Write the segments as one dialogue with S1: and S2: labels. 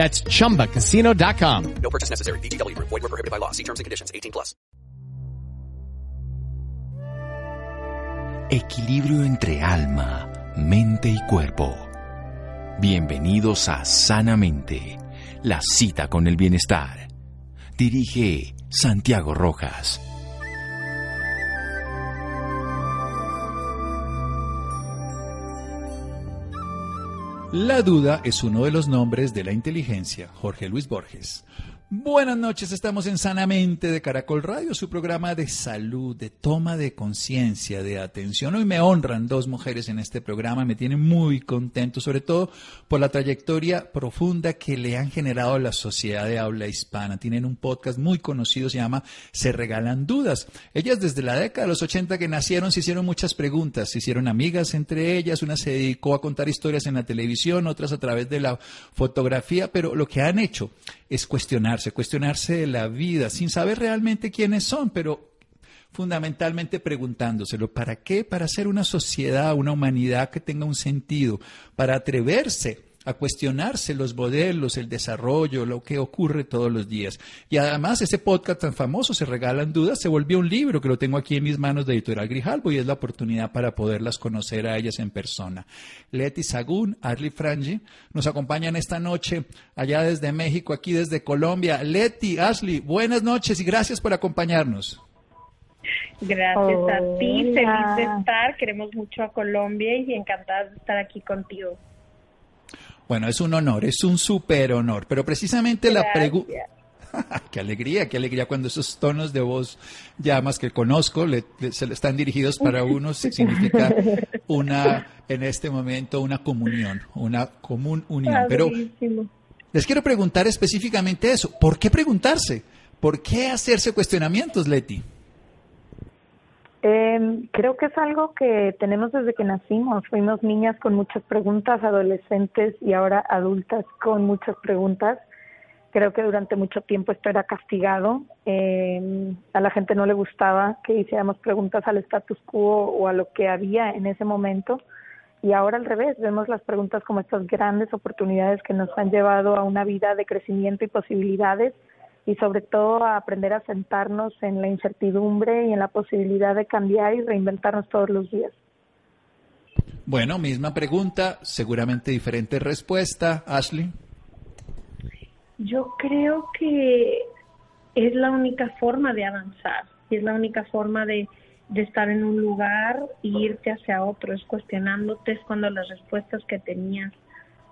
S1: That's chumbacasino.com.
S2: No purchase necessary. BGW. Void were prohibited by law. See terms and conditions. 18 plus.
S3: Equilibrio entre alma, mente y cuerpo. Bienvenidos a Sanamente, la cita con el bienestar. Dirige Santiago Rojas.
S4: La duda es uno de los nombres de la inteligencia. Jorge Luis Borges. Buenas noches, estamos en Sanamente de Caracol Radio, su programa de salud, de toma de conciencia, de atención. Hoy me honran dos mujeres en este programa, me tienen muy contento, sobre todo por la trayectoria profunda que le han generado a la sociedad de habla hispana. Tienen un podcast muy conocido, se llama Se Regalan Dudas. Ellas desde la década de los 80 que nacieron se hicieron muchas preguntas, se hicieron amigas entre ellas, una se dedicó a contar historias en la televisión, otras a través de la fotografía, pero lo que han hecho es cuestionarse, cuestionarse la vida, sin saber realmente quiénes son, pero fundamentalmente preguntándoselo, ¿para qué? Para hacer una sociedad, una humanidad que tenga un sentido, para atreverse a cuestionarse los modelos, el desarrollo, lo que ocurre todos los días. Y además ese podcast tan famoso, Se Regalan Dudas, se volvió un libro que lo tengo aquí en mis manos de Editorial Grijalbo y es la oportunidad para poderlas conocer a ellas en persona. Leti Sagún, Arlie Frangi, nos acompañan esta noche allá desde México, aquí desde Colombia. Leti, Ashley, buenas noches y gracias por acompañarnos.
S5: Gracias a ti, feliz de estar, queremos mucho a Colombia y encantadas de estar aquí contigo.
S4: Bueno, es un honor, es un súper honor, pero precisamente la pregunta... qué alegría, qué alegría cuando esos tonos de voz ya más que conozco le, le, se le están dirigidos para uno, significa una, en este momento, una comunión, una común unión. Pero les quiero preguntar específicamente eso. ¿Por qué preguntarse? ¿Por qué hacerse cuestionamientos, Leti?
S5: Eh, creo que es algo que tenemos desde que nacimos. Fuimos niñas con muchas preguntas, adolescentes y ahora adultas con muchas preguntas. Creo que durante mucho tiempo esto era castigado. Eh, a la gente no le gustaba que hiciéramos preguntas al status quo o a lo que había en ese momento. Y ahora al revés, vemos las preguntas como estas grandes oportunidades que nos han llevado a una vida de crecimiento y posibilidades y sobre todo a aprender a sentarnos en la incertidumbre y en la posibilidad de cambiar y reinventarnos todos los días.
S4: Bueno, misma pregunta, seguramente diferente respuesta. Ashley.
S5: Yo creo que es la única forma de avanzar y es la única forma de, de estar en un lugar e irte hacia otro, es cuestionándote, es cuando las respuestas que tenías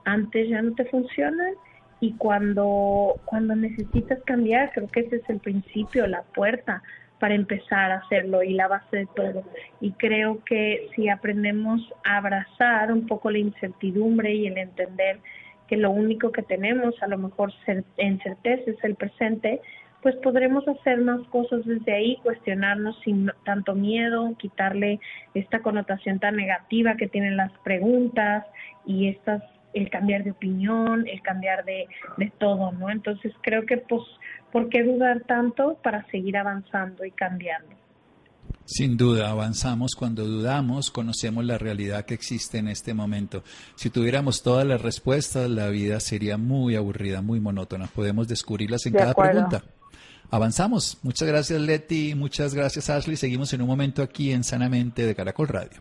S5: antes ya no te funcionan y cuando, cuando necesitas cambiar, creo que ese es el principio, la puerta para empezar a hacerlo y la base de todo. Y creo que si aprendemos a abrazar un poco la incertidumbre y el entender que lo único que tenemos, a lo mejor en certeza, es el presente, pues podremos hacer más cosas desde ahí, cuestionarnos sin tanto miedo, quitarle esta connotación tan negativa que tienen las preguntas y estas el cambiar de opinión, el cambiar de, de todo, ¿no? Entonces creo que, pues, ¿por qué dudar tanto para seguir avanzando y cambiando?
S4: Sin duda, avanzamos cuando dudamos, conocemos la realidad que existe en este momento. Si tuviéramos todas las respuestas, la vida sería muy aburrida, muy monótona. Podemos descubrirlas en
S5: De
S4: cada
S5: acuerdo.
S4: pregunta. Avanzamos. Muchas gracias, Leti. Muchas gracias, Ashley. Seguimos en un momento aquí en Sanamente de Caracol Radio.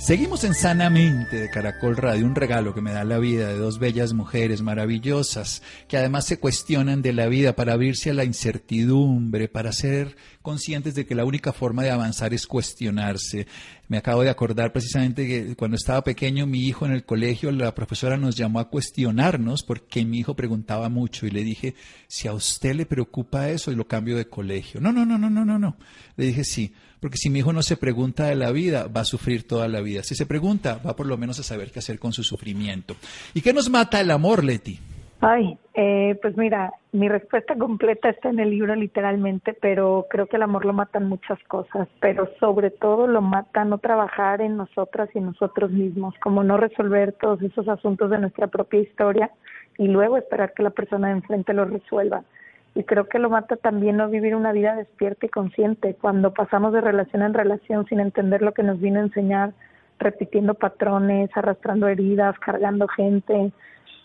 S4: Seguimos en Sanamente de Caracol Radio, un regalo que me da la vida de dos bellas mujeres maravillosas que además se cuestionan de la vida para abrirse a la incertidumbre, para ser conscientes de que la única forma de avanzar es cuestionarse. Me acabo de acordar precisamente que cuando estaba pequeño mi hijo en el colegio, la profesora nos llamó a cuestionarnos porque mi hijo preguntaba mucho y le dije, si a usted le preocupa eso y lo cambio de colegio. No, no, no, no, no, no, no. Le dije sí, porque si mi hijo no se pregunta de la vida, va a sufrir toda la vida. Si se pregunta, va por lo menos a saber qué hacer con su sufrimiento. ¿Y qué nos mata el amor, Leti?
S6: Ay, eh, pues mira, mi respuesta completa está en el libro literalmente, pero creo que el amor lo matan muchas cosas, pero sobre todo lo mata no trabajar en nosotras y nosotros mismos, como no resolver todos esos asuntos de nuestra propia historia y luego esperar que la persona de enfrente lo resuelva y creo que lo mata también no vivir una vida despierta y consciente, cuando pasamos de relación en relación sin entender lo que nos vino a enseñar, repitiendo patrones, arrastrando heridas, cargando gente,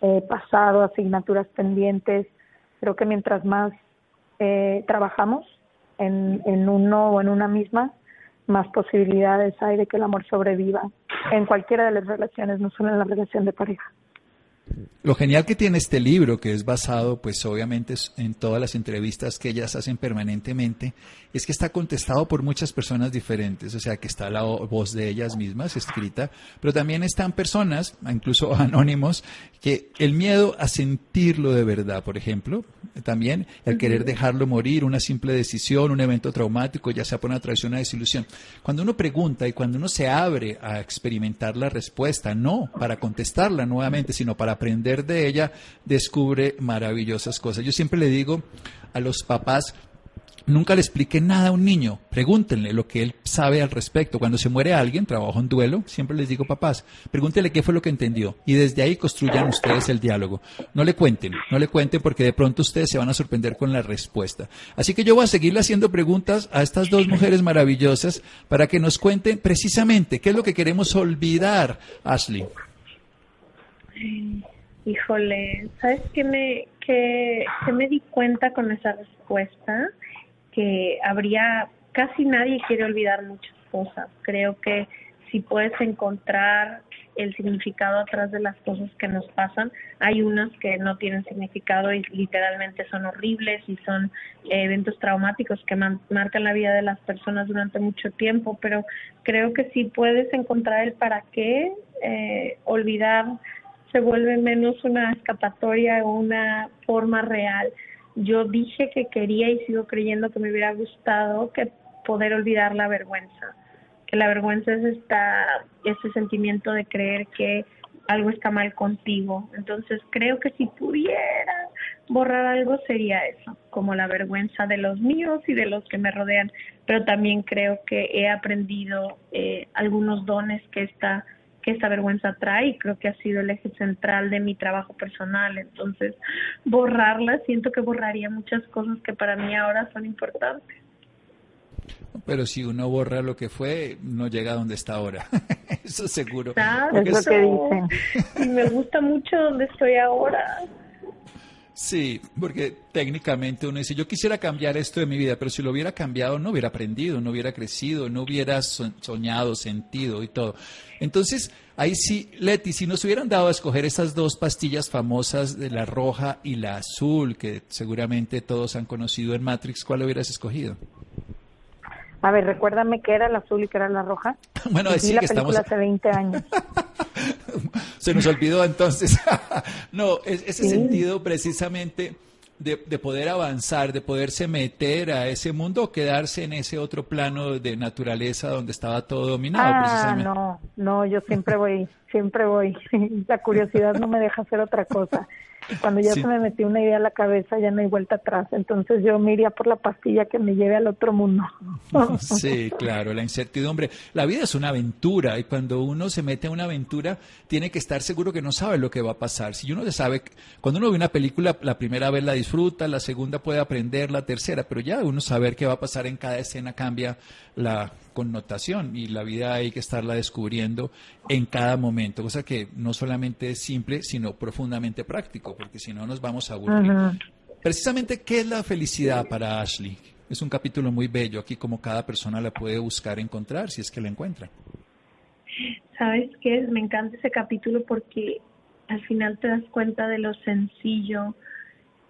S6: eh, pasado, asignaturas pendientes. Creo que mientras más eh, trabajamos en, en uno o en una misma, más posibilidades hay de que el amor sobreviva en cualquiera de las relaciones, no solo en la relación de pareja.
S4: Lo genial que tiene este libro, que es basado, pues obviamente, en todas las entrevistas que ellas hacen permanentemente, es que está contestado por muchas personas diferentes, o sea, que está la voz de ellas mismas escrita, pero también están personas, incluso anónimos, que el miedo a sentirlo de verdad, por ejemplo, también el querer dejarlo morir, una simple decisión, un evento traumático, ya sea por una traición, una desilusión. Cuando uno pregunta y cuando uno se abre a experimentar la respuesta, no para contestarla nuevamente, sino para aprender de ella, descubre maravillosas cosas. Yo siempre le digo a los papás, Nunca le explique nada a un niño. Pregúntenle lo que él sabe al respecto. Cuando se muere alguien, trabajo en duelo, siempre les digo, papás, pregúntenle qué fue lo que entendió. Y desde ahí construyan ustedes el diálogo. No le cuenten, no le cuenten porque de pronto ustedes se van a sorprender con la respuesta. Así que yo voy a seguirle haciendo preguntas a estas dos mujeres maravillosas para que nos cuenten precisamente qué es lo que queremos olvidar, Ashley.
S5: Híjole, ¿sabes qué me, qué, me di cuenta con esa respuesta? que habría, casi nadie quiere olvidar muchas cosas. Creo que si puedes encontrar el significado atrás de las cosas que nos pasan, hay unas que no tienen significado y literalmente son horribles y son eh, eventos traumáticos que marcan la vida de las personas durante mucho tiempo, pero creo que si puedes encontrar el para qué, eh, olvidar se vuelve menos una escapatoria o una forma real yo dije que quería y sigo creyendo que me hubiera gustado que poder olvidar la vergüenza, que la vergüenza es esta, ese sentimiento de creer que algo está mal contigo. Entonces creo que si pudiera borrar algo sería eso, como la vergüenza de los míos y de los que me rodean, pero también creo que he aprendido eh, algunos dones que esta que esta vergüenza trae y creo que ha sido el eje central de mi trabajo personal. Entonces, borrarla, siento que borraría muchas cosas que para mí ahora son importantes.
S4: Pero si uno borra lo que fue, no llega a donde está ahora. Eso seguro.
S6: Es lo que dicen.
S5: Y me gusta mucho donde estoy ahora.
S4: Sí, porque técnicamente uno dice, yo quisiera cambiar esto de mi vida, pero si lo hubiera cambiado no hubiera aprendido, no hubiera crecido, no hubiera soñado, sentido y todo. Entonces, ahí sí, Leti, si nos hubieran dado a escoger esas dos pastillas famosas de la roja y la azul, que seguramente todos han conocido en Matrix, ¿cuál hubieras escogido?
S6: A ver, recuérdame qué era la azul y qué era la roja.
S4: Bueno,
S6: sí
S4: la
S6: que
S4: estamos...
S6: hace 20 años.
S4: Se nos olvidó entonces. no, es, ese sentido precisamente de, de, poder avanzar, de poderse meter a ese mundo o quedarse en ese otro plano de naturaleza donde estaba todo dominado
S6: ah,
S4: precisamente.
S6: No, no, yo siempre voy, siempre voy. La curiosidad no me deja hacer otra cosa. Cuando ya se me metió una idea a la cabeza, ya no hay vuelta atrás. Entonces yo me iría por la pastilla que me lleve al otro mundo.
S4: sí, claro, la incertidumbre. La vida es una aventura y cuando uno se mete a una aventura, tiene que estar seguro que no sabe lo que va a pasar. Si uno sabe, cuando uno ve una película, la primera vez la disfruta, la segunda puede aprender, la tercera, pero ya uno saber qué va a pasar en cada escena cambia la connotación y la vida hay que estarla descubriendo en cada momento, cosa que no solamente es simple, sino profundamente práctico, porque si no nos vamos a aburrir. Precisamente, ¿qué es la felicidad para Ashley? Es un capítulo muy bello aquí como cada persona la puede buscar encontrar si es que la encuentra.
S5: ¿Sabes qué? Me encanta ese capítulo porque al final te das cuenta de lo sencillo,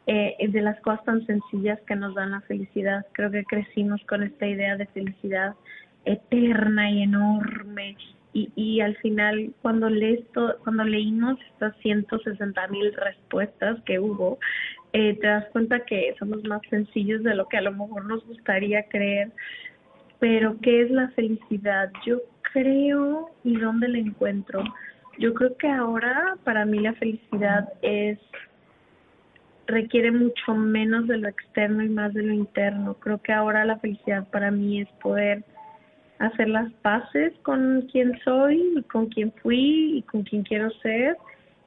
S5: eh, de las cosas tan sencillas que nos dan la felicidad. Creo que crecimos con esta idea de felicidad eterna y enorme. Y, y al final, cuando, lees cuando leímos estas 160 mil respuestas que hubo, eh, te das cuenta que somos más sencillos de lo que a lo mejor nos gustaría creer. Pero, ¿qué es la felicidad? Yo creo, ¿y dónde la encuentro? Yo creo que ahora para mí la felicidad es requiere mucho menos de lo externo y más de lo interno. Creo que ahora la felicidad para mí es poder hacer las paces con quien soy y con quien fui y con quien quiero ser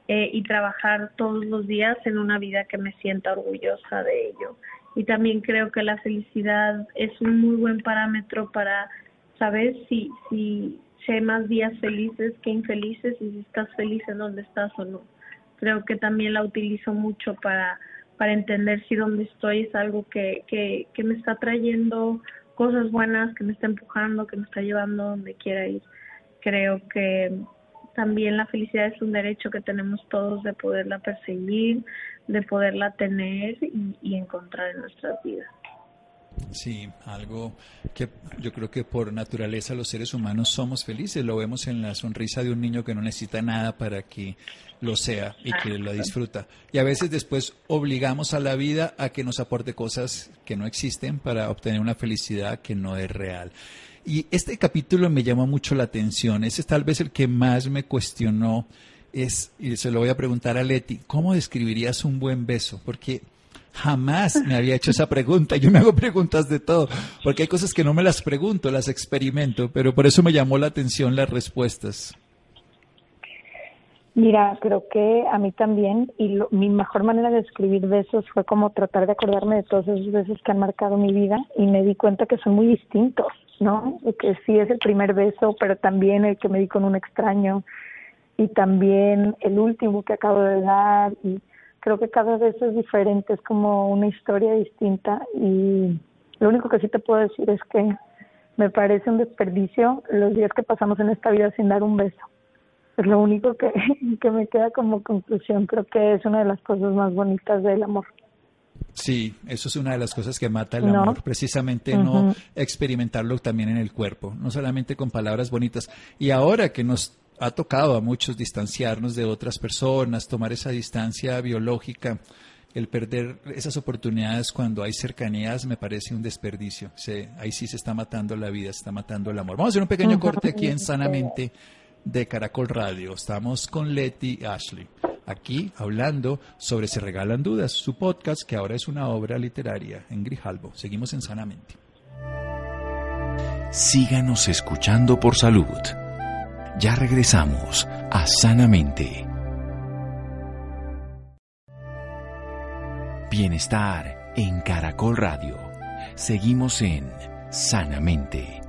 S5: eh, y trabajar todos los días en una vida que me sienta orgullosa de ello. Y también creo que la felicidad es un muy buen parámetro para saber si, si, si hay más días felices que infelices y si estás feliz en donde estás o no. Creo que también la utilizo mucho para, para entender si donde estoy es algo que, que me está trayendo cosas buenas, que me está empujando, que me está llevando donde quiera ir. Creo que también la felicidad es un derecho que tenemos todos de poderla perseguir, de poderla tener y, y encontrar en nuestras vidas.
S4: Sí, algo que yo creo que por naturaleza los seres humanos somos felices. Lo vemos en la sonrisa de un niño que no necesita nada para que lo sea y que lo disfruta. Y a veces después obligamos a la vida a que nos aporte cosas que no existen para obtener una felicidad que no es real. Y este capítulo me llamó mucho la atención. Ese es tal vez el que más me cuestionó. Es, y se lo voy a preguntar a Leti, ¿cómo describirías un buen beso? Porque Jamás me había hecho esa pregunta. Yo me hago preguntas de todo, porque hay cosas que no me las pregunto, las experimento, pero por eso me llamó la atención las respuestas.
S6: Mira, creo que a mí también, y mi mejor manera de escribir besos fue como tratar de acordarme de todos esos besos que han marcado mi vida y me di cuenta que son muy distintos, ¿no? que sí es el primer beso, pero también el que me di con un extraño y también el último que acabo de dar y creo que cada vez es diferente, es como una historia distinta y lo único que sí te puedo decir es que me parece un desperdicio los días que pasamos en esta vida sin dar un beso. Es lo único que, que me queda como conclusión. Creo que es una de las cosas más bonitas del amor.
S4: Sí, eso es una de las cosas que mata el amor, precisamente no experimentarlo también en el cuerpo, no solamente con palabras bonitas. Y ahora que nos ha tocado a muchos distanciarnos de otras personas, tomar esa distancia biológica. El perder esas oportunidades cuando hay cercanías me parece un desperdicio. ahí sí se está matando la vida, se está matando el amor. Vamos a hacer un pequeño corte aquí en Sanamente de Caracol Radio. Estamos con Leti Ashley, aquí hablando sobre Se Regalan Dudas, su podcast que ahora es una obra literaria en Grijalbo. Seguimos en Sanamente.
S3: Síganos escuchando por salud. Ya regresamos a Sanamente. Bienestar en Caracol Radio. Seguimos en Sanamente.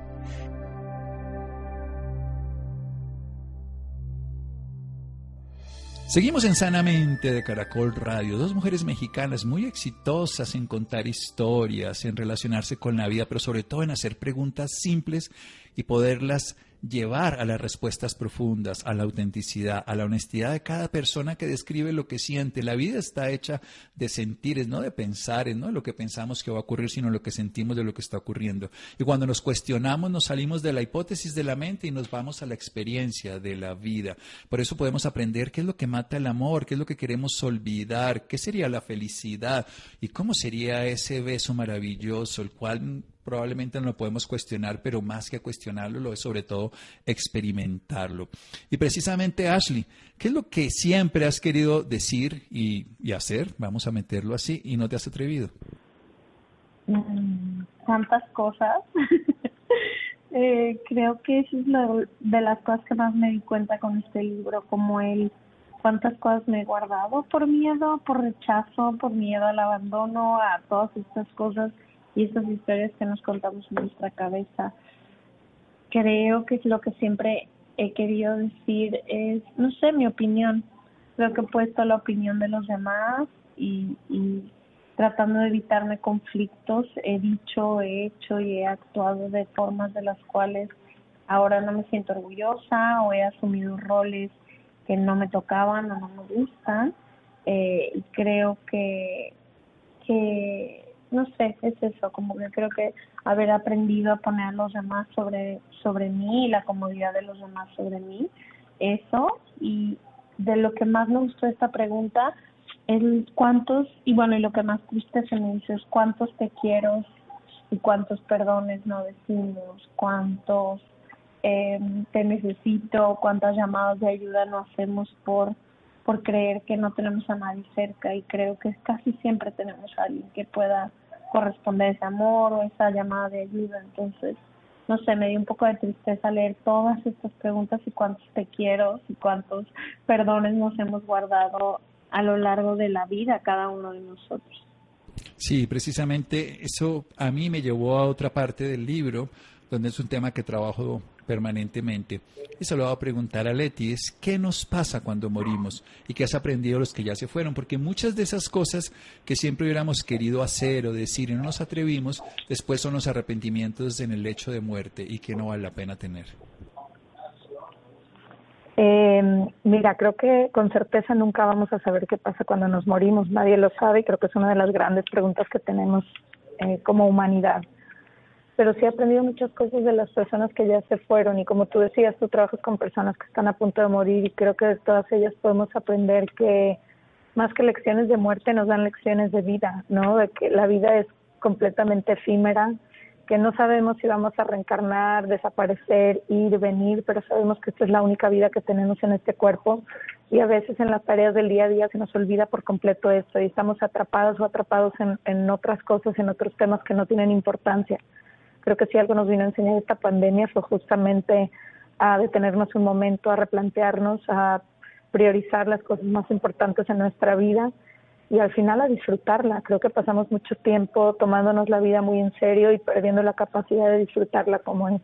S4: Seguimos en Sanamente de Caracol Radio, dos mujeres mexicanas muy exitosas en contar historias, en relacionarse con la vida, pero sobre todo en hacer preguntas simples y poderlas llevar a las respuestas profundas, a la autenticidad, a la honestidad de cada persona que describe lo que siente. La vida está hecha de sentires, no de pensar, no de lo que pensamos que va a ocurrir, sino lo que sentimos de lo que está ocurriendo. Y cuando nos cuestionamos, nos salimos de la hipótesis de la mente y nos vamos a la experiencia de la vida. Por eso podemos aprender qué es lo que mata el amor, qué es lo que queremos olvidar, qué sería la felicidad y cómo sería ese beso maravilloso, el cual probablemente no lo podemos cuestionar, pero más que cuestionarlo, lo es sobre todo experimentarlo. Y precisamente, Ashley, ¿qué es lo que siempre has querido decir y, hacer? Vamos a meterlo así, y no te has atrevido.
S5: Mm, tantas cosas. eh, creo que eso es lo de las cosas que más me di cuenta con este libro, como el cuántas cosas me he guardado por miedo, por rechazo, por miedo al abandono, a todas estas cosas y estas historias que nos contamos en nuestra cabeza. Creo que es lo que siempre he querido decir es, no sé, mi opinión. Creo que he puesto la opinión de los demás y, tratando de evitarme conflictos, he dicho, he hecho y he actuado de formas de las cuales ahora no me siento orgullosa o he asumido roles que no me tocaban o no me gustan. Eh, y creo que, que, no sé, es eso, como que creo que haber aprendido a poner a los demás sobre, sobre mí y la comodidad de los demás sobre mí, eso. Y de lo que más me gustó esta pregunta es cuántos, y bueno, y lo que más triste se me dice es cuántos te quiero y cuántos perdones no decimos, cuántos eh, te necesito, cuántas llamadas de ayuda no hacemos por, por creer que no tenemos a nadie cerca y creo que casi siempre tenemos a alguien que pueda corresponder ese amor o esa llamada de ayuda. Entonces, no sé, me dio un poco de tristeza leer todas estas preguntas y cuántos te quiero y cuántos perdones nos hemos guardado a lo largo de la vida cada uno de nosotros.
S4: Sí, precisamente eso a mí me llevó a otra parte del libro, donde es un tema que trabajo permanentemente. Y se lo voy a preguntar a Leti, es qué nos pasa cuando morimos y qué has aprendido los que ya se fueron, porque muchas de esas cosas que siempre hubiéramos querido hacer o decir y no nos atrevimos, después son los arrepentimientos en el hecho de muerte y que no vale la pena tener.
S6: Eh, mira, creo que con certeza nunca vamos a saber qué pasa cuando nos morimos. Nadie lo sabe y creo que es una de las grandes preguntas que tenemos eh, como humanidad pero sí he aprendido muchas cosas de las personas que ya se fueron y como tú decías, tú trabajas con personas que están a punto de morir y creo que de todas ellas podemos aprender que más que lecciones de muerte nos dan lecciones de vida, ¿no? De que la vida es completamente efímera, que no sabemos si vamos a reencarnar, desaparecer, ir, venir, pero sabemos que esta es la única vida que tenemos en este cuerpo y a veces en las tareas del día a día se nos olvida por completo esto y estamos atrapados o atrapados en, en otras cosas, en otros temas que no tienen importancia. Creo que si algo nos vino a enseñar esta pandemia fue justamente a detenernos un momento, a replantearnos, a priorizar las cosas más importantes en nuestra vida y al final a disfrutarla. Creo que pasamos mucho tiempo tomándonos la vida muy en serio y perdiendo la capacidad de disfrutarla como es.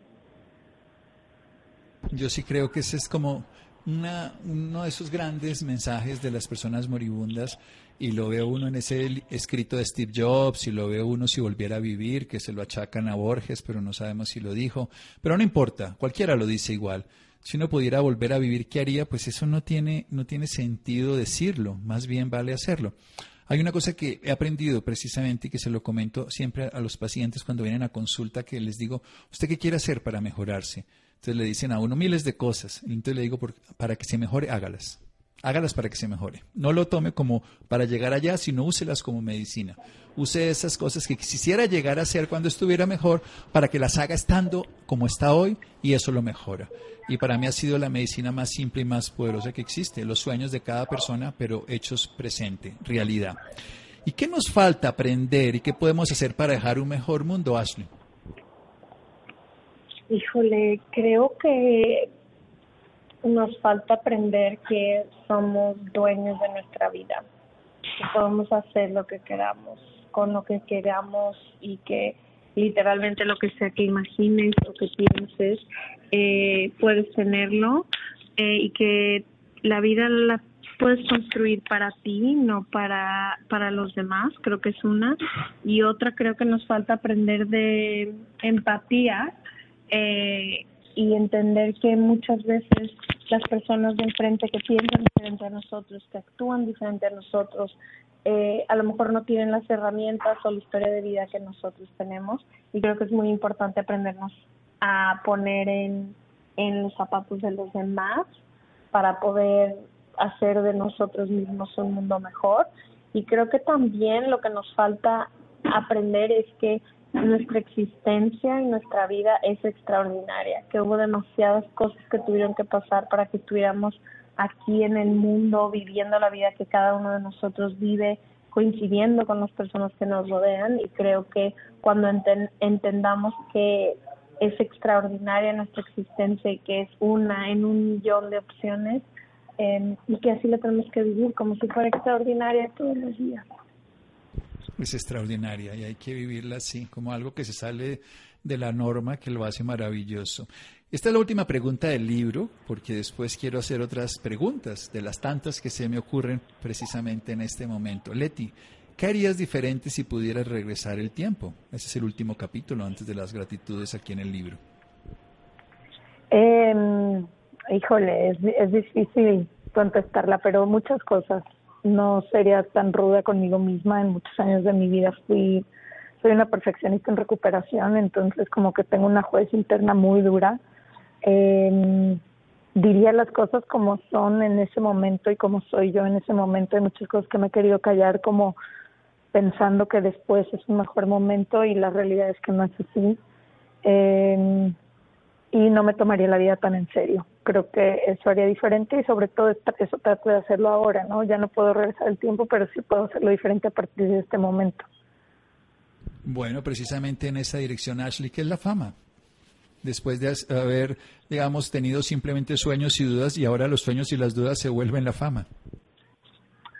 S4: Yo sí creo que ese es como una, uno de esos grandes mensajes de las personas moribundas y lo veo uno en ese escrito de Steve Jobs y lo veo uno si volviera a vivir, que se lo achacan a Borges, pero no sabemos si lo dijo. Pero no importa, cualquiera lo dice igual. Si uno pudiera volver a vivir, ¿qué haría? Pues eso no tiene, no tiene sentido decirlo, más bien vale hacerlo. Hay una cosa que he aprendido precisamente y que se lo comento siempre a los pacientes cuando vienen a consulta, que les digo, ¿usted qué quiere hacer para mejorarse? Entonces le dicen a uno miles de cosas. Entonces le digo, para que se mejore, hágalas. Hágalas para que se mejore. No lo tome como para llegar allá, sino úselas como medicina. Use esas cosas que quisiera llegar a hacer cuando estuviera mejor para que las haga estando como está hoy y eso lo mejora. Y para mí ha sido la medicina más simple y más poderosa que existe. Los sueños de cada persona, pero hechos presente, realidad. ¿Y qué nos falta aprender y qué podemos hacer para dejar un mejor mundo, Ashley?
S5: Híjole, creo que nos falta aprender que somos dueños de nuestra vida, que podemos hacer lo que queramos, con lo que queramos y que literalmente lo que sea que imagines o que pienses, eh, puedes tenerlo eh, y que la vida la puedes construir para ti, no para, para los demás, creo que es una. Y otra, creo que nos falta aprender de empatía eh, y entender que muchas veces las personas de enfrente que piensan diferente a nosotros, que actúan diferente a nosotros, eh, a lo mejor no tienen las herramientas o la historia de vida que nosotros tenemos. Y creo que es muy importante aprendernos a poner en, en los zapatos de los demás para poder hacer de nosotros mismos un mundo mejor. Y creo que también lo que nos falta aprender es que nuestra existencia y nuestra vida es extraordinaria, que hubo demasiadas cosas que tuvieron que pasar para que estuviéramos aquí en el mundo viviendo la vida que cada uno de nosotros vive, coincidiendo con las personas que nos rodean y creo que cuando entendamos que es extraordinaria nuestra existencia y que es una en un millón de opciones, eh, y que así lo tenemos que vivir como si fuera extraordinaria todos los días.
S4: Es extraordinaria y hay que vivirla así, como algo que se sale de la norma que lo hace maravilloso. Esta es la última pregunta del libro, porque después quiero hacer otras preguntas de las tantas que se me ocurren precisamente en este momento. Leti, ¿qué harías diferente si pudieras regresar el tiempo? Ese es el último capítulo antes de las gratitudes aquí en el libro.
S6: Eh, híjole, es, es difícil contestarla, pero muchas cosas. No sería tan ruda conmigo misma. En muchos años de mi vida fui, soy una perfeccionista en recuperación, entonces como que tengo una juez interna muy dura. Eh, diría las cosas como son en ese momento y como soy yo en ese momento. Hay muchas cosas que me he querido callar como pensando que después es un mejor momento y la realidad es que no es así. Eh, y no me tomaría la vida tan en serio. Creo que eso haría diferente y sobre todo eso trato de hacerlo ahora, ¿no? Ya no puedo regresar el tiempo, pero sí puedo hacerlo diferente a partir de este momento.
S4: Bueno, precisamente en esa dirección, Ashley, ¿qué es la fama? Después de haber, digamos, tenido simplemente sueños y dudas y ahora los sueños y las dudas se vuelven la fama.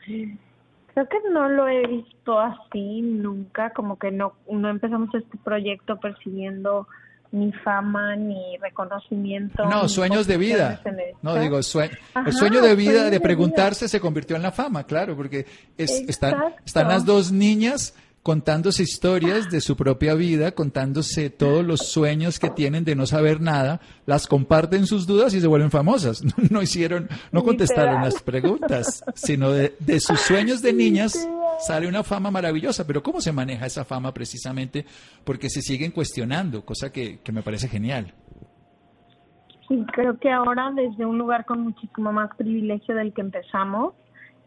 S5: Creo que no lo he visto así nunca, como que no, no empezamos este proyecto persiguiendo ni fama, ni reconocimiento.
S4: No, sueños de vida. No, digo, el sueño de vida de preguntarse se convirtió en la fama, claro, porque es, están, están las dos niñas contándose historias de su propia vida, contándose todos los sueños que tienen de no saber nada, las comparten sus dudas y se vuelven famosas. No, hicieron, no contestaron las preguntas, sino de, de sus sueños de niñas sale una fama maravillosa, pero ¿cómo se maneja esa fama precisamente? Porque se siguen cuestionando, cosa que, que me parece genial.
S5: Sí, creo que ahora desde un lugar con muchísimo más privilegio del que empezamos,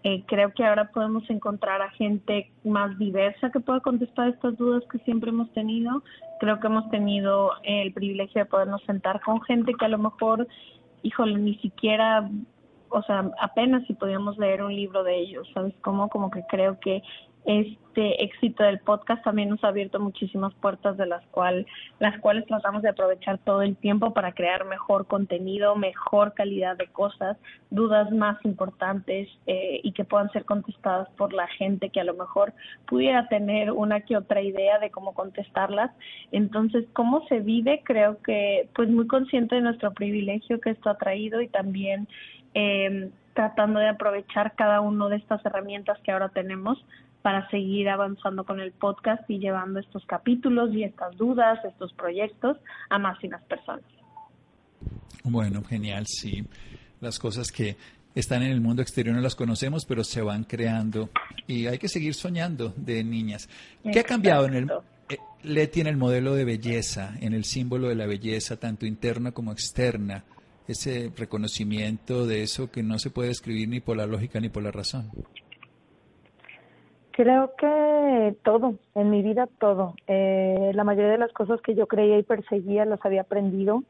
S5: eh, creo que ahora podemos encontrar a gente más diversa que pueda contestar estas dudas que siempre hemos tenido. Creo que hemos tenido el privilegio de podernos sentar con gente que a lo mejor, híjole, ni siquiera o sea, apenas si podíamos leer un libro de ellos, ¿sabes cómo? Como que creo que este éxito del podcast también nos ha abierto muchísimas puertas de las cuales las cuales tratamos de aprovechar todo el tiempo para crear mejor contenido, mejor calidad de cosas, dudas más importantes eh, y que puedan ser contestadas por la gente que a lo mejor pudiera tener una que otra idea de cómo contestarlas. Entonces, cómo se vive, creo que pues muy consciente de nuestro privilegio que esto ha traído y también eh, tratando de aprovechar cada una de estas herramientas que ahora tenemos para seguir avanzando con el podcast y llevando estos capítulos y estas dudas, estos proyectos a más y más personas.
S4: Bueno, genial, sí. Las cosas que están en el mundo exterior no las conocemos, pero se van creando y hay que seguir soñando de niñas. ¿Qué ha cambiado en el eh, Leti en el modelo de belleza, en el símbolo de la belleza, tanto interna como externa? Ese reconocimiento de eso que no se puede escribir ni por la lógica ni por la razón?
S6: Creo que todo, en mi vida todo. Eh, la mayoría de las cosas que yo creía y perseguía las había aprendido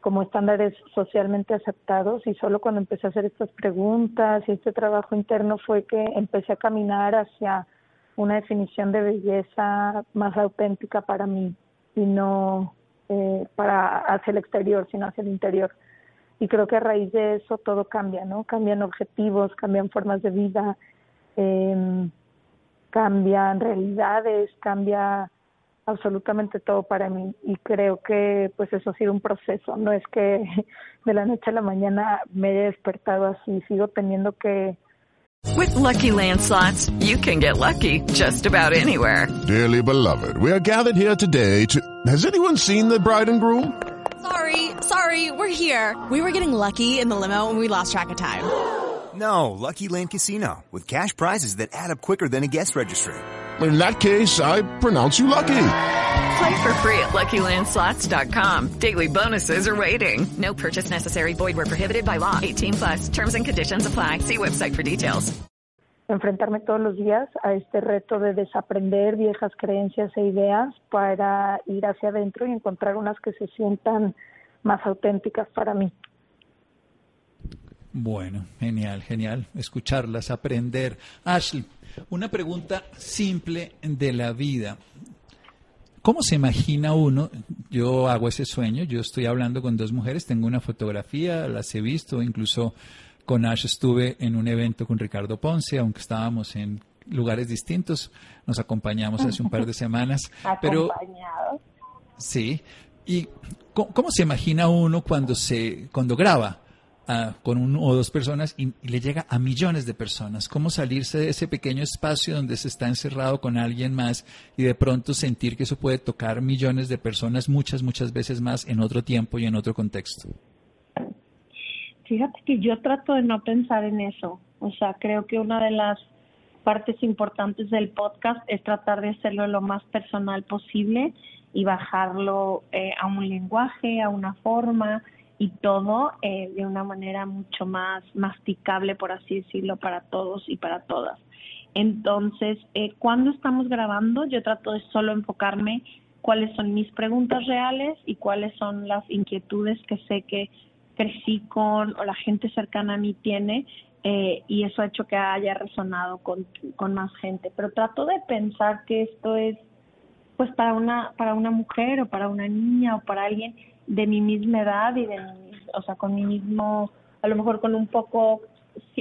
S6: como estándares socialmente aceptados y solo cuando empecé a hacer estas preguntas y este trabajo interno fue que empecé a caminar hacia una definición de belleza más auténtica para mí y no eh, para hacia el exterior, sino hacia el interior y creo que a raíz de eso todo cambia, ¿no? Cambian objetivos, cambian formas de vida, eh, cambian realidades, cambia absolutamente todo para mí y creo que pues eso ha sido un proceso, no es que de la noche a la mañana me he despertado así, sigo teniendo que
S7: With lucky landslots, you can get lucky just about anywhere.
S8: Dearly beloved, we are gathered here today to Has anyone seen the bride and groom?
S9: Sorry, sorry, we're here. We were getting lucky in the limo and we lost track of time.
S10: No, Lucky Land Casino, with cash prizes that add up quicker than a guest registry.
S8: In that case, I pronounce you lucky.
S7: Play for free at LuckyLandSlots.com. Daily bonuses are waiting. No purchase necessary. Void where prohibited by law. 18 plus. Terms and conditions apply. See website for details.
S6: enfrentarme todos los días a este reto de desaprender viejas creencias e ideas para ir hacia adentro y encontrar unas que se sientan más auténticas para mí.
S4: Bueno, genial, genial. Escucharlas, aprender. Ashley, una pregunta simple de la vida. ¿Cómo se imagina uno? Yo hago ese sueño, yo estoy hablando con dos mujeres, tengo una fotografía, las he visto, incluso Con Ash estuve en un evento con Ricardo Ponce, aunque estábamos en lugares distintos, nos acompañamos hace un par de semanas. pero. Sí. ¿Y cómo, se imagina uno cuando se cuando graba ah, con uno o dos personas y le llega a millones de personas? ¿Cómo salirse de ese pequeño espacio donde se está encerrado con alguien más y de pronto sentir que eso puede tocar millones de personas muchas, muchas veces más en otro tiempo y en otro contexto?
S5: Fíjate que yo trato de no pensar en eso. O sea, creo que una de las partes importantes del podcast es tratar de hacerlo lo más personal posible y bajarlo eh, a un lenguaje, a una forma y todo eh, de una manera mucho más masticable, por así decirlo, para todos y para todas. Entonces, eh, cuando estamos grabando, yo trato de solo enfocarme cuáles son mis preguntas reales y cuáles son las inquietudes que sé que crecí con o la gente cercana a mí tiene eh, y eso ha hecho que haya resonado con, con más gente. Pero trato de pensar que esto es pues para una para una mujer o para una niña o para alguien de mi misma edad y de mi, o sea con mi mismo a lo mejor con un poco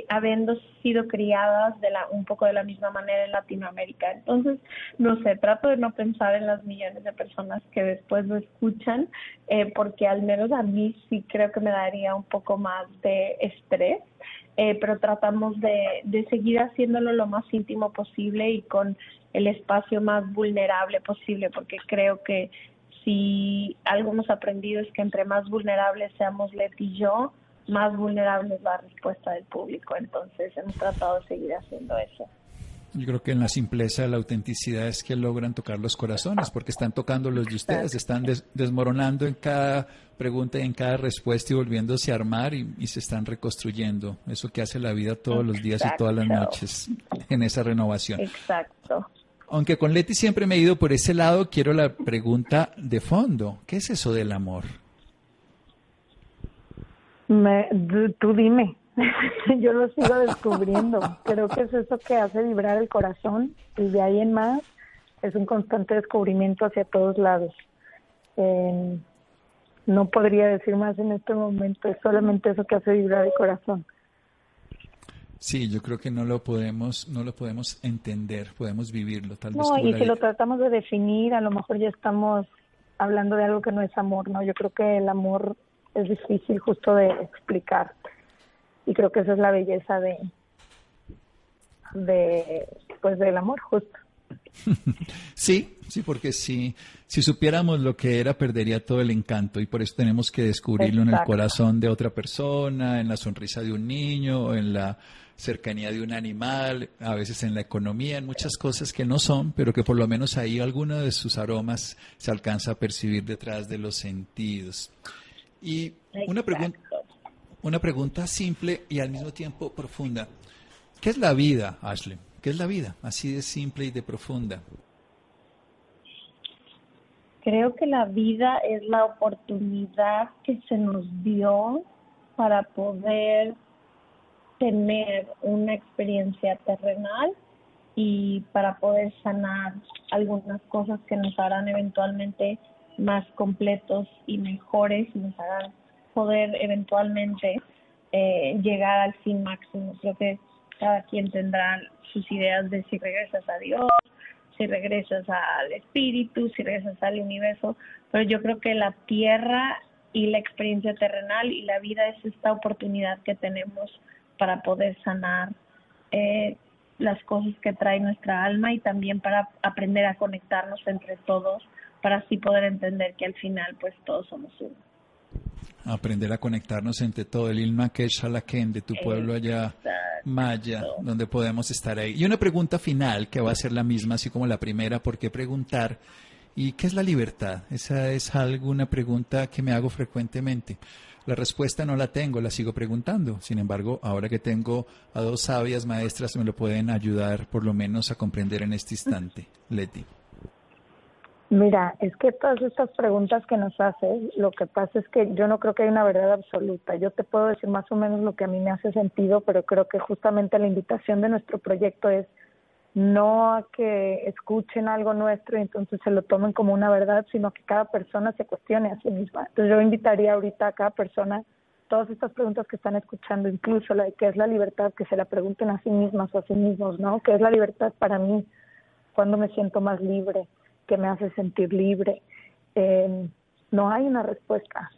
S5: habiendo sido criadas de la un poco de la misma manera en Latinoamérica. Entonces no sé trato de no pensar en las millones de personas que después lo escuchan eh, porque al menos a mí sí creo que me daría un poco más de estrés eh, pero tratamos de, de seguir haciéndolo lo más íntimo posible y con el espacio más vulnerable posible, porque creo que si algo hemos aprendido es que entre más vulnerables seamos Leti y yo, más vulnerable es la respuesta del público. Entonces hemos tratado de seguir haciendo eso.
S4: Yo creo que en la simpleza, la autenticidad es que logran tocar los corazones, porque están tocando los de ustedes, están des- desmoronando en cada pregunta y en cada respuesta y volviéndose a armar y, y se están reconstruyendo. Eso que hace la vida todos los días y todas las noches en esa renovación.
S5: Exacto.
S4: Aunque con Leti siempre me he ido por ese lado, quiero la pregunta de fondo. ¿Qué es eso del amor?
S6: Me, tú- dime, yo lo sigo descubriendo. Creo que es eso que hace vibrar el corazón y de ahí en más es un constante descubrimiento hacia todos lados. Eh, no podría decir más en este momento, es solamente eso que hace vibrar el corazón.
S4: Sí, yo creo que no lo podemos, no lo podemos entender, podemos vivirlo, tal vez.
S6: No, y si lo tratamos de definir, a lo mejor ya estamos hablando de algo que no es amor, ¿no? Yo creo que el amor es difícil justo de explicar. Y creo que esa es la belleza de, de pues del amor, justo.
S4: Sí, sí, porque si, si supiéramos lo que era, perdería todo el encanto y por eso tenemos que descubrirlo en el corazón de otra persona, en la sonrisa de un niño, en la cercanía de un animal, a veces en la economía, en muchas cosas que no son, pero que por lo menos ahí alguno de sus aromas se alcanza a percibir detrás de los sentidos. Y una pregunta, una pregunta simple y al mismo tiempo profunda. ¿Qué es la vida, Ashley? ¿Qué es la vida? Así de simple y de profunda.
S5: Creo que la vida es la oportunidad que se nos dio para poder tener una experiencia terrenal y para poder sanar algunas cosas que nos harán eventualmente más completos y mejores y nos harán poder eventualmente eh, llegar al fin máximo. Creo que cada quien tendrá sus ideas de si regresas a Dios, si regresas al espíritu, si regresas al universo, pero yo creo que la tierra y la experiencia terrenal y la vida es esta oportunidad que tenemos para poder sanar eh, las cosas que trae nuestra alma y también para aprender a conectarnos entre todos para así poder entender que al final pues todos somos uno.
S4: Aprender a conectarnos entre todo el Ilma Shalaken de tu pueblo allá, Maya, donde podemos estar ahí. Y una pregunta final que va a ser la misma, así como la primera, ¿por qué preguntar? ¿Y qué es la libertad? Esa es alguna pregunta que me hago frecuentemente. La respuesta no la tengo, la sigo preguntando. Sin embargo, ahora que tengo a dos sabias maestras, me lo pueden ayudar por lo menos a comprender en este instante. Leti.
S6: Mira, es que todas estas preguntas que nos haces, lo que pasa es que yo no creo que hay una verdad absoluta. Yo te puedo decir más o menos lo que a mí me hace sentido, pero creo que justamente la invitación de nuestro proyecto es no a que escuchen algo nuestro y entonces se lo tomen como una verdad, sino que cada persona se cuestione a sí misma. Entonces yo invitaría ahorita a cada persona todas estas preguntas que están escuchando, incluso la de qué es la libertad, que se la pregunten a sí mismas o a sí mismos, ¿no? ¿Qué es la libertad para mí? ¿Cuándo me siento más libre? ¿Qué me hace sentir libre? Eh, no hay una respuesta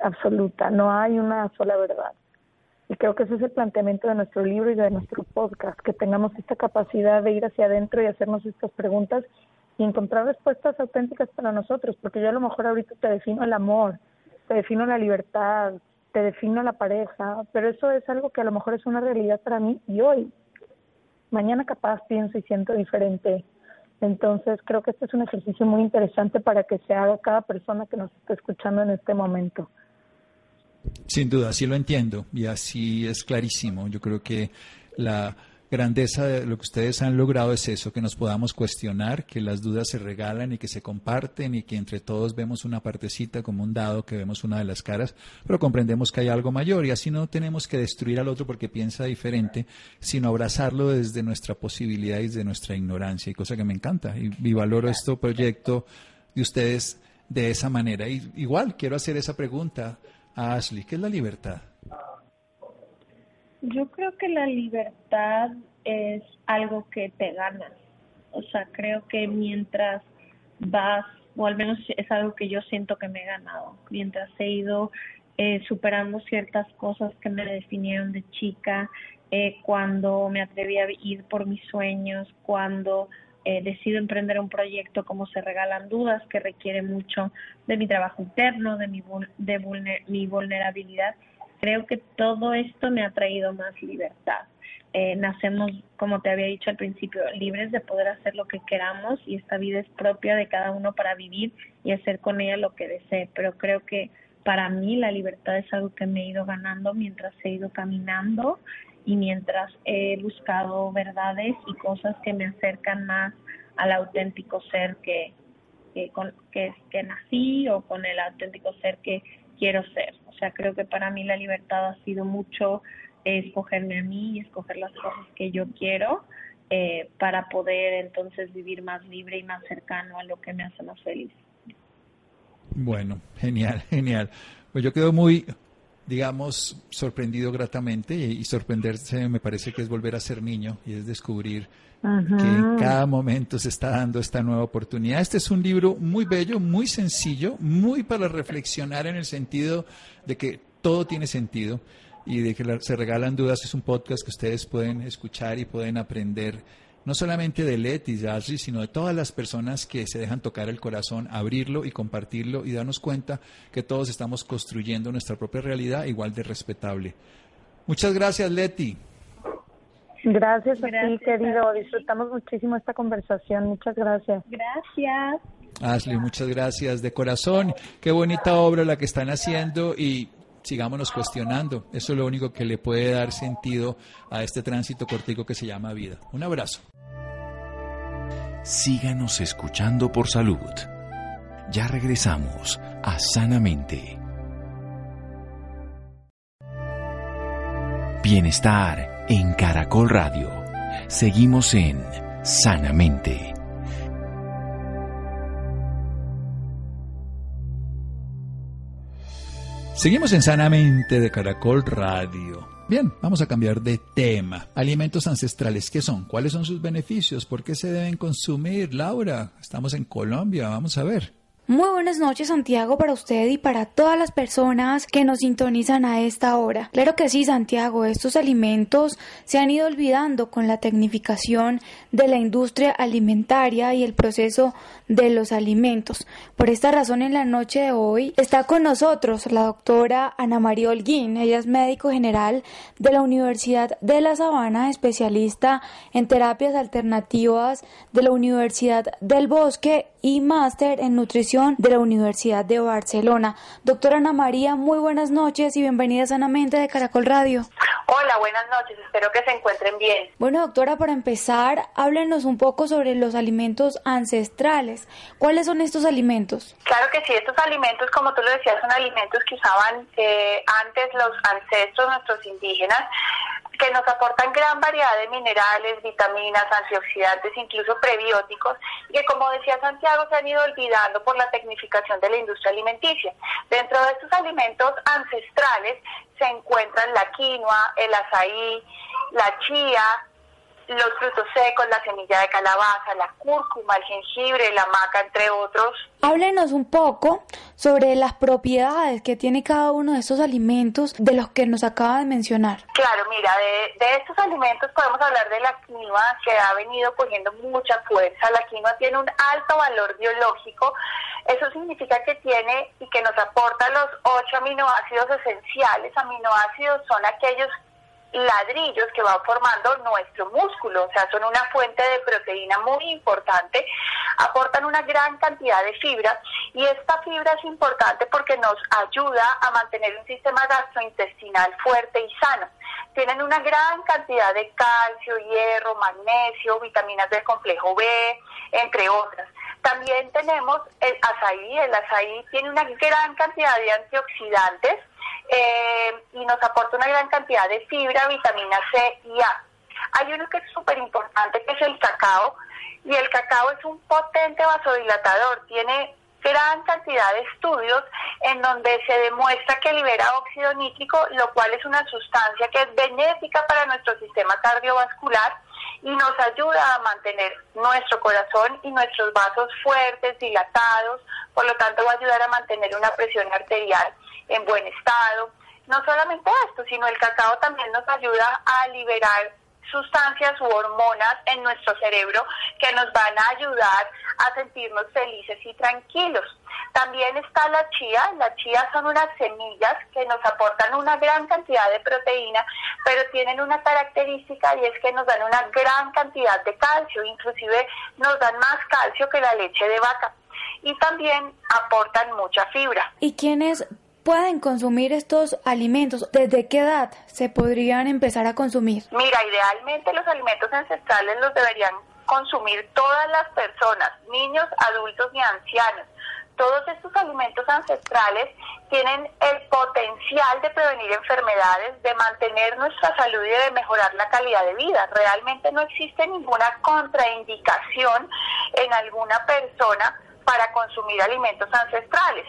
S6: absoluta, no hay una sola verdad. Y creo que ese es el planteamiento de nuestro libro y de nuestro podcast, que tengamos esta capacidad de ir hacia adentro y hacernos estas preguntas y encontrar respuestas auténticas para nosotros, porque yo a lo mejor ahorita te defino el amor, te defino la libertad, te defino la pareja, pero eso es algo que a lo mejor es una realidad para mí y hoy. Mañana capaz pienso y siento diferente. Entonces creo que este es un ejercicio muy interesante para que se haga cada persona que nos esté escuchando en este momento.
S4: Sin duda, así lo entiendo y así es clarísimo. Yo creo que la grandeza de lo que ustedes han logrado es eso, que nos podamos cuestionar, que las dudas se regalan y que se comparten y que entre todos vemos una partecita como un dado, que vemos una de las caras, pero comprendemos que hay algo mayor y así no tenemos que destruir al otro porque piensa diferente, sino abrazarlo desde nuestra posibilidad y desde nuestra ignorancia, y cosa que me encanta y, y valoro este proyecto de ustedes de esa manera. Y, igual quiero hacer esa pregunta a Ashley, ¿qué es la libertad?
S5: Yo creo que la libertad es algo que te ganas. O sea, creo que mientras vas, o al menos es algo que yo siento que me he ganado, mientras he ido eh, superando ciertas cosas que me definieron de chica, eh, cuando me atreví a ir por mis sueños, cuando eh, decido emprender un proyecto como Se Regalan Dudas, que requiere mucho de mi trabajo interno, de mi, de mi vulnerabilidad creo que todo esto me ha traído más libertad. Eh, nacemos, como te había dicho al principio, libres de poder hacer lo que queramos y esta vida es propia de cada uno para vivir y hacer con ella lo que desee. Pero creo que para mí la libertad es algo que me he ido ganando mientras he ido caminando y mientras he buscado verdades y cosas que me acercan más al auténtico ser que, con, que, que nací o con el auténtico ser que quiero ser. O sea, creo que para mí la libertad ha sido mucho escogerme a mí y escoger las cosas que yo quiero eh, para poder entonces vivir más libre y más cercano a lo que me hace más feliz.
S4: Bueno, genial, genial. Pues yo quedo muy, digamos, sorprendido gratamente y, sorprenderse me parece que es volver a ser niño y es descubrir que en cada momento se está dando esta nueva oportunidad. Este es un libro muy bello, muy sencillo, muy para reflexionar en el sentido de que todo tiene sentido y de que se regalan dudas. Es un podcast que ustedes pueden escuchar y pueden aprender no solamente de Leti y Ashley, sino de todas las personas que se dejan tocar el corazón, abrirlo y compartirlo y darnos cuenta que todos estamos construyendo nuestra propia realidad igual de respetable. Muchas gracias, Leti.
S6: Gracias, a ti, querido. Disfrutamos muchísimo esta conversación. Muchas gracias.
S5: Gracias.
S4: Ashley, muchas gracias de corazón. Qué bonita obra la que están haciendo y sigámonos cuestionando. Eso es lo único que le puede dar sentido a este tránsito cortico que se llama vida. Un abrazo.
S3: Síganos escuchando por salud. Ya regresamos a Sanamente. Bienestar en Caracol Radio. Seguimos en Sanamente.
S4: Seguimos en Sanamente de Caracol Radio. Bien, vamos a cambiar de tema. Alimentos ancestrales, ¿qué son? ¿Cuáles son sus beneficios? ¿Por qué se deben consumir? Laura, estamos en Colombia, vamos a ver.
S11: Muy buenas noches Santiago para usted y para todas las personas que nos sintonizan a esta hora. Claro que sí Santiago, estos alimentos se han ido olvidando con la tecnificación de la industria alimentaria y el proceso de los alimentos. Por esta razón en la noche de hoy está con nosotros la doctora Ana María Holguín. Ella es médico general de la Universidad de La Sabana, especialista en terapias alternativas de la Universidad del Bosque y máster en nutrición de la Universidad de Barcelona. Doctora Ana María, muy buenas noches y bienvenida sanamente de Caracol Radio.
S12: Hola, buenas noches, espero que se encuentren bien.
S11: Bueno, doctora, para empezar, háblenos un poco sobre los alimentos ancestrales. ¿Cuáles son estos alimentos?
S12: Claro que sí, estos alimentos, como tú lo decías, son alimentos que usaban eh, antes los ancestros, nuestros indígenas, que nos aportan gran variedad de minerales, vitaminas, antioxidantes, incluso prebióticos, que como decía Santiago se han ido olvidando por la tecnificación de la industria alimenticia. Dentro de estos alimentos ancestrales se encuentran la quinoa, el azaí, la chía, los frutos secos, la semilla de calabaza, la cúrcuma, el jengibre, la maca, entre otros.
S11: Háblenos un poco sobre las propiedades que tiene cada uno de estos alimentos de los que nos acaba de mencionar.
S12: Claro, mira, de, de estos alimentos podemos hablar de la quinoa que ha venido cogiendo mucha fuerza. La quinoa tiene un alto valor biológico. Eso significa que tiene y que nos aporta los ocho aminoácidos esenciales. Aminoácidos son aquellos ladrillos que van formando nuestro músculo, o sea, son una fuente de proteína muy importante, aportan una gran cantidad de fibra y esta fibra es importante porque nos ayuda a mantener un sistema gastrointestinal fuerte y sano. Tienen una gran cantidad de calcio, hierro, magnesio, vitaminas del complejo B, entre otras. También tenemos el azaí, el azaí tiene una gran cantidad de antioxidantes, eh, y nos aporta una gran cantidad de fibra, vitamina C y A. Hay uno que es súper importante que es el cacao y el cacao es un potente vasodilatador, tiene gran cantidad de estudios en donde se demuestra que libera óxido nítrico, lo cual es una sustancia que es benéfica para nuestro sistema cardiovascular y nos ayuda a mantener nuestro corazón y nuestros vasos fuertes, dilatados, por lo tanto va a ayudar a mantener una presión arterial en buen estado. No solamente esto, sino el cacao también nos ayuda a liberar sustancias u hormonas en nuestro cerebro que nos van a ayudar a sentirnos felices y tranquilos. También está la chía. Las chía son unas semillas que nos aportan una gran cantidad de proteína, pero tienen una característica y es que nos dan una gran cantidad de calcio, inclusive nos dan más calcio que la leche de vaca. Y también aportan mucha fibra.
S11: ¿Y quiénes pueden consumir estos alimentos? ¿Desde qué edad se podrían empezar a consumir?
S12: Mira, idealmente los alimentos ancestrales los deberían consumir todas las personas, niños, adultos y ancianos. Todos estos alimentos ancestrales tienen el potencial de prevenir enfermedades, de mantener nuestra salud y de mejorar la calidad de vida. Realmente no existe ninguna contraindicación en alguna persona para consumir alimentos ancestrales.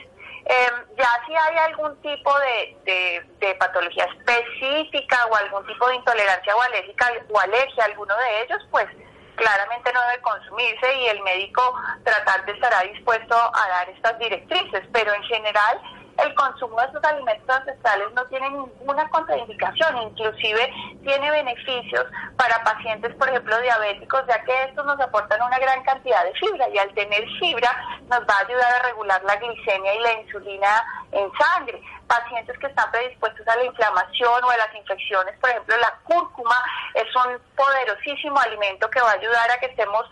S12: Eh, ya si hay algún tipo de, de, patología específica o algún tipo de intolerancia o alérgica o alergia a alguno de ellos, pues claramente no debe consumirse y el médico tratar de estará dispuesto a dar estas directrices, pero en general el consumo de estos alimentos ancestrales no tiene ninguna contraindicación, inclusive tiene beneficios para pacientes, por ejemplo, diabéticos, ya que estos nos aportan una gran cantidad de fibra y al tener fibra nos va a ayudar a regular la glicemia y la insulina en sangre. Pacientes que están predispuestos a la inflamación o a las infecciones, por ejemplo, la cúrcuma es un poderosísimo alimento que va a ayudar a que estemos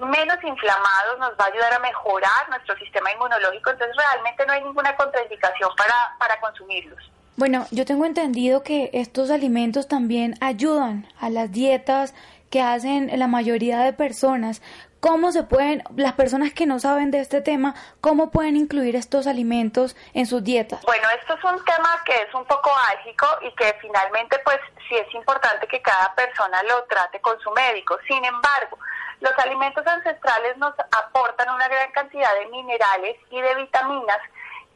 S12: menos inflamados, nos va a ayudar a mejorar nuestro sistema inmunológico, entonces realmente no hay ninguna contraindicación para, para consumirlos.
S11: Bueno, yo tengo entendido que estos alimentos también ayudan a las dietas que hacen la mayoría de personas. ¿Cómo se pueden, las personas que no saben de este tema, cómo pueden incluir estos alimentos en sus dietas?
S12: Bueno, esto es un tema que es un poco álgico y que finalmente pues sí es importante que cada persona lo trate con su médico. Sin embargo, los alimentos ancestrales nos aportan una gran cantidad de minerales y de vitaminas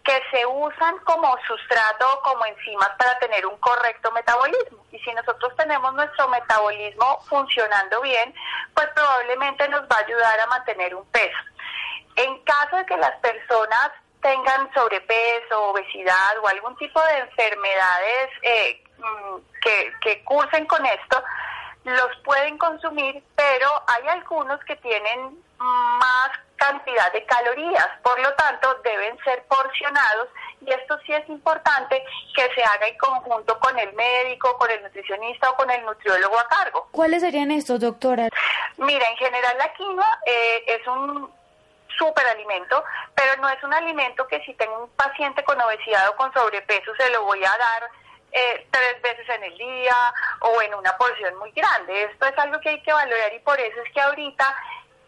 S12: que se usan como sustrato o como enzimas para tener un correcto metabolismo. Y si nosotros tenemos nuestro metabolismo funcionando bien, pues probablemente nos va a ayudar a mantener un peso. En caso de que las personas tengan sobrepeso, obesidad o algún tipo de enfermedades eh, mm, que, que cursen con esto, los pueden consumir, pero hay algunos que tienen más cantidad de calorías, por lo tanto deben ser porcionados y esto sí es importante que se haga en conjunto con el médico, con el nutricionista o con el nutriólogo a cargo.
S11: ¿Cuáles serían estos, doctora?
S12: Mira, en general la quinoa eh, es un superalimento, pero no es un alimento que si tengo un paciente con obesidad o con sobrepeso se lo voy a dar eh, tres veces en el día o en una porción muy grande. Esto es algo que hay que valorar y por eso es que ahorita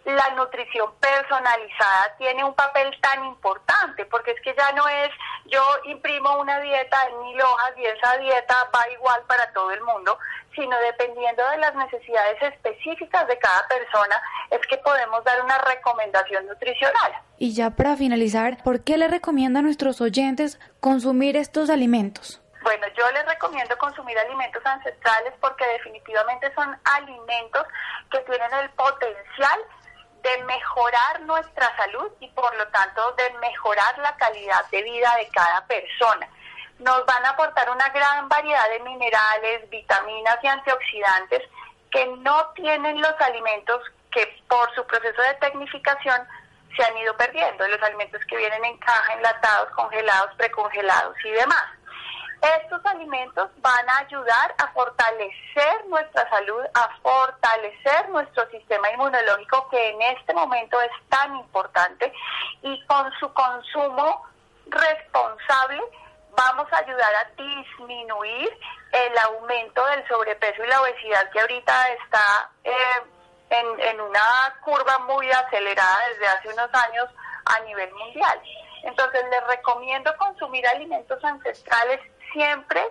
S12: la nutrición personalizada tiene un papel tan importante, porque es que ya no es yo imprimo una dieta en mil hojas y esa dieta va igual para todo el mundo, sino dependiendo de las necesidades específicas de cada persona, es que podemos dar una recomendación nutricional.
S11: Y ya para finalizar, ¿por qué le recomienda a nuestros oyentes consumir estos alimentos?
S12: Bueno, yo les recomiendo consumir alimentos ancestrales porque definitivamente son alimentos que tienen el potencial de mejorar nuestra salud y por lo tanto de mejorar la calidad de vida de cada persona. Nos van a aportar una gran variedad de minerales, vitaminas y antioxidantes que no tienen los alimentos que por su proceso de tecnificación se han ido perdiendo, los alimentos que vienen en caja, enlatados, congelados, precongelados y demás. Estos alimentos van a ayudar a fortalecer nuestra salud, a fortalecer nuestro sistema inmunológico que en este momento es tan importante y con su consumo responsable vamos a ayudar a disminuir el aumento del sobrepeso y la obesidad que ahorita está eh, en, en una curva muy acelerada desde hace unos años a nivel mundial. Entonces les recomiendo consumir alimentos ancestrales siempre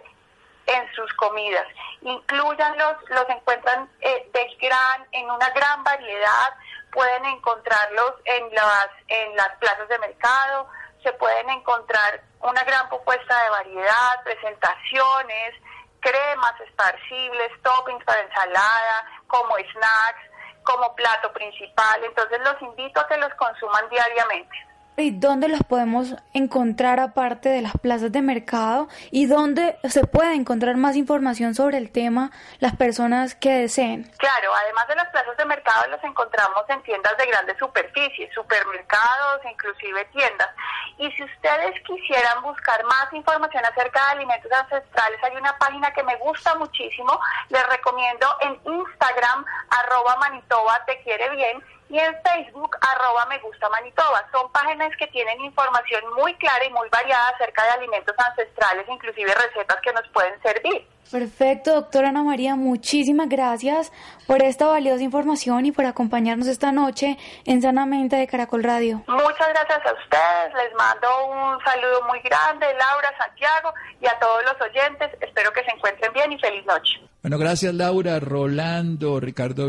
S12: en sus comidas. Incluyanlos, los encuentran eh, de gran, en una gran variedad, pueden encontrarlos en las, en las plazas de mercado, se pueden encontrar una gran propuesta de variedad, presentaciones, cremas esparcibles, toppings para ensalada, como snacks, como plato principal. Entonces los invito a que los consuman diariamente.
S11: ¿Y dónde los podemos encontrar aparte de las plazas de mercado? ¿Y dónde se puede encontrar más información sobre el tema las personas que deseen?
S12: Claro, además de las plazas de mercado los encontramos en tiendas de grandes superficies, supermercados, inclusive tiendas. Y si ustedes quisieran buscar más información acerca de alimentos ancestrales, hay una página que me gusta muchísimo, les recomiendo en Instagram, arroba Manitoba te quiere bien, y en Facebook arroba me gusta Manitoba. Son páginas que tienen información muy clara y muy variada acerca de alimentos ancestrales, inclusive recetas que nos pueden servir.
S11: Perfecto, doctora Ana María, muchísimas gracias por esta valiosa información y por acompañarnos esta noche en Sanamente de Caracol Radio.
S12: Muchas gracias a ustedes, les mando un saludo muy grande, Laura, Santiago y a todos los oyentes. Espero que se encuentren bien y feliz noche.
S4: Bueno, gracias Laura, Rolando, Ricardo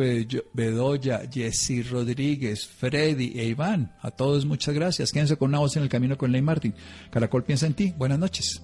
S4: Bedoya, Jessy Rodríguez, Freddy e Iván. A todos muchas gracias. Quédense con una voz en el camino con Ley Martín. Caracol piensa en ti. Buenas noches.